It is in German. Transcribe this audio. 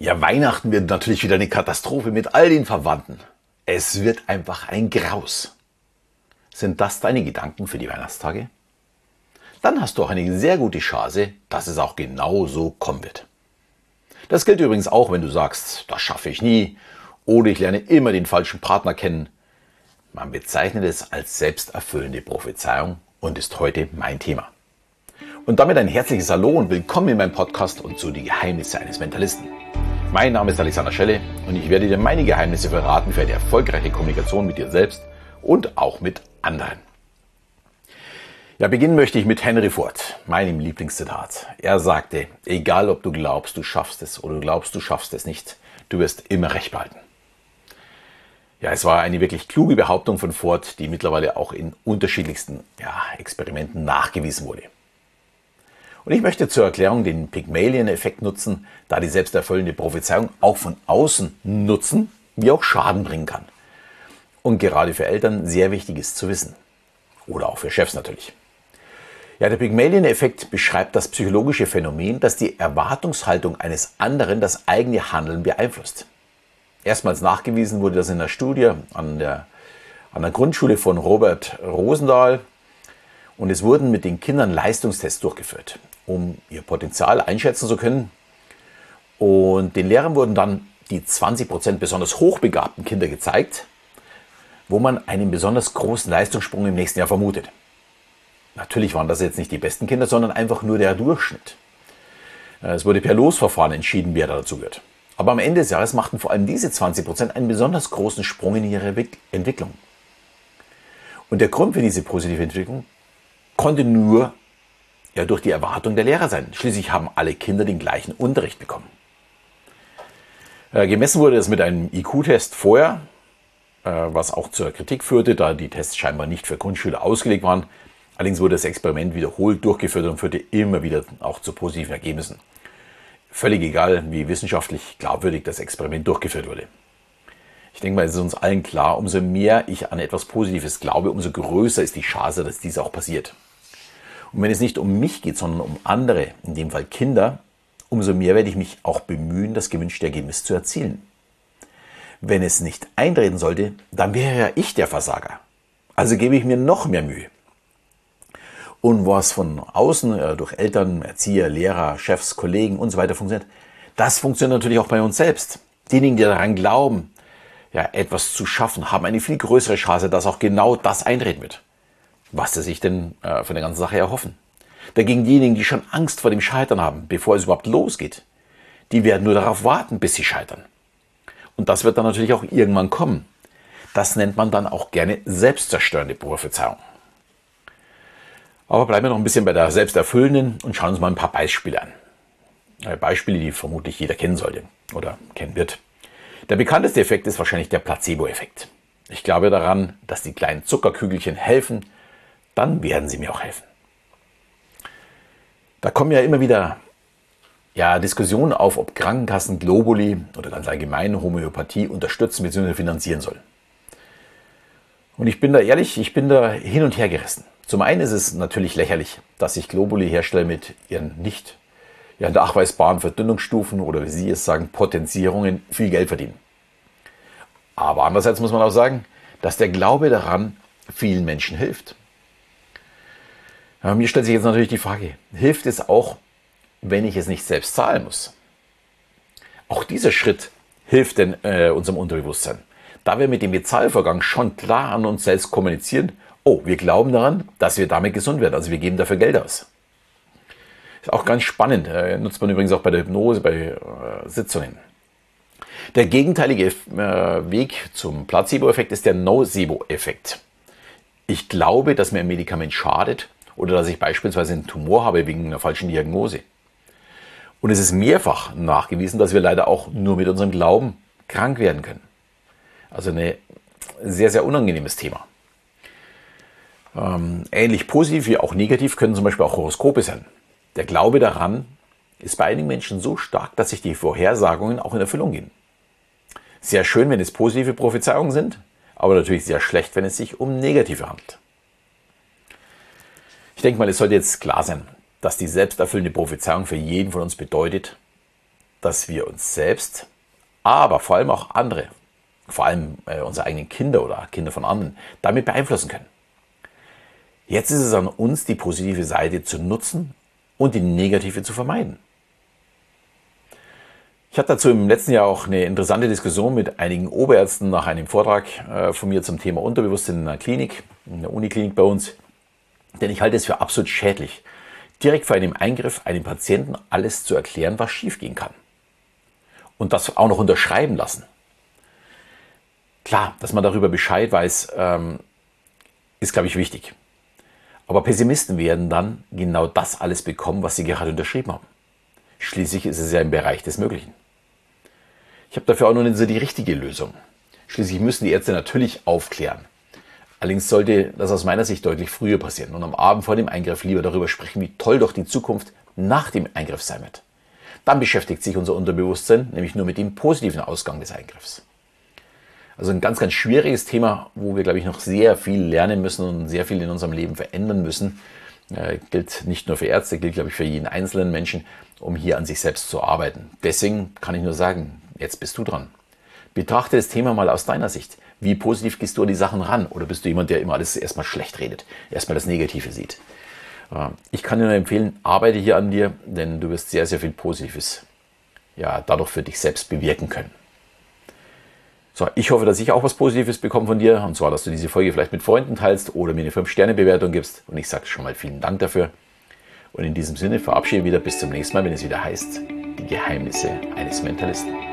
Ja, Weihnachten wird natürlich wieder eine Katastrophe mit all den Verwandten. Es wird einfach ein Graus. Sind das deine Gedanken für die Weihnachtstage? Dann hast du auch eine sehr gute Chance, dass es auch genau so kommen wird. Das gilt übrigens auch, wenn du sagst, das schaffe ich nie oder ich lerne immer den falschen Partner kennen. Man bezeichnet es als selbsterfüllende Prophezeiung und ist heute mein Thema. Und damit ein herzliches Hallo und willkommen in meinem Podcast und zu die Geheimnisse eines Mentalisten. Mein Name ist Alexander Schelle und ich werde dir meine Geheimnisse verraten für eine erfolgreiche Kommunikation mit dir selbst und auch mit anderen. Ja, beginnen möchte ich mit Henry Ford, meinem Lieblingszitat. Er sagte, egal ob du glaubst, du schaffst es oder du glaubst, du schaffst es nicht, du wirst immer recht behalten. Ja, es war eine wirklich kluge Behauptung von Ford, die mittlerweile auch in unterschiedlichsten ja, Experimenten nachgewiesen wurde. Und ich möchte zur Erklärung den Pygmalion-Effekt nutzen, da die selbsterfüllende Prophezeiung auch von außen Nutzen wie auch Schaden bringen kann. Und gerade für Eltern sehr wichtig ist zu wissen. Oder auch für Chefs natürlich. Ja, der Pygmalion-Effekt beschreibt das psychologische Phänomen, dass die Erwartungshaltung eines anderen das eigene Handeln beeinflusst. Erstmals nachgewiesen wurde das in der Studie an der, an der Grundschule von Robert Rosendahl. Und es wurden mit den Kindern Leistungstests durchgeführt um ihr Potenzial einschätzen zu können. Und den Lehrern wurden dann die 20% besonders hochbegabten Kinder gezeigt, wo man einen besonders großen Leistungssprung im nächsten Jahr vermutet. Natürlich waren das jetzt nicht die besten Kinder, sondern einfach nur der Durchschnitt. Es wurde per Losverfahren entschieden, wer dazu gehört. Aber am Ende des Jahres machten vor allem diese 20% einen besonders großen Sprung in ihre Entwicklung. Und der Grund für diese positive Entwicklung konnte nur ja durch die Erwartung der Lehrer sein. Schließlich haben alle Kinder den gleichen Unterricht bekommen. Äh, gemessen wurde es mit einem IQ-Test vorher, äh, was auch zur Kritik führte, da die Tests scheinbar nicht für Grundschüler ausgelegt waren. Allerdings wurde das Experiment wiederholt durchgeführt und führte immer wieder auch zu positiven Ergebnissen. Völlig egal, wie wissenschaftlich glaubwürdig das Experiment durchgeführt wurde. Ich denke mal, es ist uns allen klar, umso mehr ich an etwas Positives glaube, umso größer ist die Chance, dass dies auch passiert. Und wenn es nicht um mich geht, sondern um andere, in dem Fall Kinder, umso mehr werde ich mich auch bemühen, das gewünschte Ergebnis zu erzielen. Wenn es nicht eintreten sollte, dann wäre ja ich der Versager. Also gebe ich mir noch mehr Mühe. Und was von außen äh, durch Eltern, Erzieher, Lehrer, Chefs, Kollegen und so weiter funktioniert, das funktioniert natürlich auch bei uns selbst. Diejenigen, die daran glauben, ja, etwas zu schaffen, haben eine viel größere Chance, dass auch genau das eintreten wird was sie sich denn äh, von der ganzen Sache erhoffen. Dagegen diejenigen, die schon Angst vor dem Scheitern haben, bevor es überhaupt losgeht, die werden nur darauf warten, bis sie scheitern. Und das wird dann natürlich auch irgendwann kommen. Das nennt man dann auch gerne selbstzerstörende Prophezeiung. Aber bleiben wir noch ein bisschen bei der selbsterfüllenden und schauen uns mal ein paar Beispiele an. Äh, Beispiele, die vermutlich jeder kennen sollte oder kennen wird. Der bekannteste Effekt ist wahrscheinlich der Placebo-Effekt. Ich glaube daran, dass die kleinen Zuckerkügelchen helfen, dann werden sie mir auch helfen. Da kommen ja immer wieder ja, Diskussionen auf, ob Krankenkassen Globuli oder ganz allgemein Homöopathie unterstützen bzw. finanzieren sollen. Und ich bin da ehrlich, ich bin da hin und her gerissen. Zum einen ist es natürlich lächerlich, dass sich Globuli-Hersteller mit ihren nicht ja, nachweisbaren Verdünnungsstufen oder wie Sie es sagen, Potenzierungen viel Geld verdienen. Aber andererseits muss man auch sagen, dass der Glaube daran vielen Menschen hilft. Ja, mir stellt sich jetzt natürlich die Frage, hilft es auch, wenn ich es nicht selbst zahlen muss? Auch dieser Schritt hilft denn äh, unserem Unterbewusstsein. Da wir mit dem Bezahlvorgang schon klar an uns selbst kommunizieren, oh, wir glauben daran, dass wir damit gesund werden, also wir geben dafür Geld aus. Ist auch ganz spannend, äh, nutzt man übrigens auch bei der Hypnose, bei äh, Sitzungen. Der gegenteilige äh, Weg zum Placebo-Effekt ist der Nocebo-Effekt. Ich glaube, dass mir ein Medikament schadet, oder dass ich beispielsweise einen Tumor habe wegen einer falschen Diagnose. Und es ist mehrfach nachgewiesen, dass wir leider auch nur mit unserem Glauben krank werden können. Also ein sehr, sehr unangenehmes Thema. Ähm, ähnlich positiv wie auch negativ können zum Beispiel auch Horoskope sein. Der Glaube daran ist bei einigen Menschen so stark, dass sich die Vorhersagungen auch in Erfüllung gehen. Sehr schön, wenn es positive Prophezeiungen sind, aber natürlich sehr schlecht, wenn es sich um negative handelt. Ich denke mal, es sollte jetzt klar sein, dass die selbsterfüllende Prophezeiung für jeden von uns bedeutet, dass wir uns selbst, aber vor allem auch andere, vor allem äh, unsere eigenen Kinder oder Kinder von anderen, damit beeinflussen können. Jetzt ist es an uns, die positive Seite zu nutzen und die negative zu vermeiden. Ich hatte dazu im letzten Jahr auch eine interessante Diskussion mit einigen Oberärzten nach einem Vortrag äh, von mir zum Thema Unterbewusstsein in einer Klinik, in der Uniklinik bei uns. Denn ich halte es für absolut schädlich, direkt vor einem Eingriff einem Patienten alles zu erklären, was schiefgehen kann. Und das auch noch unterschreiben lassen. Klar, dass man darüber Bescheid weiß, ähm, ist, glaube ich, wichtig. Aber Pessimisten werden dann genau das alles bekommen, was sie gerade unterschrieben haben. Schließlich ist es ja im Bereich des Möglichen. Ich habe dafür auch noch nicht so die richtige Lösung. Schließlich müssen die Ärzte natürlich aufklären. Allerdings sollte das aus meiner Sicht deutlich früher passieren und am Abend vor dem Eingriff lieber darüber sprechen, wie toll doch die Zukunft nach dem Eingriff sein wird. Dann beschäftigt sich unser Unterbewusstsein nämlich nur mit dem positiven Ausgang des Eingriffs. Also ein ganz, ganz schwieriges Thema, wo wir, glaube ich, noch sehr viel lernen müssen und sehr viel in unserem Leben verändern müssen. Äh, gilt nicht nur für Ärzte, gilt, glaube ich, für jeden einzelnen Menschen, um hier an sich selbst zu arbeiten. Deswegen kann ich nur sagen, jetzt bist du dran. Betrachte das Thema mal aus deiner Sicht. Wie positiv gehst du an die Sachen ran? Oder bist du jemand, der immer alles erstmal schlecht redet, erstmal das Negative sieht? Äh, ich kann dir nur empfehlen, arbeite hier an dir, denn du wirst sehr, sehr viel Positives ja, dadurch für dich selbst bewirken können. So, ich hoffe, dass ich auch was Positives bekomme von dir. Und zwar, dass du diese Folge vielleicht mit Freunden teilst oder mir eine 5-Sterne-Bewertung gibst. Und ich sage schon mal vielen Dank dafür. Und in diesem Sinne verabschiede ich wieder bis zum nächsten Mal, wenn es wieder heißt, die Geheimnisse eines Mentalisten.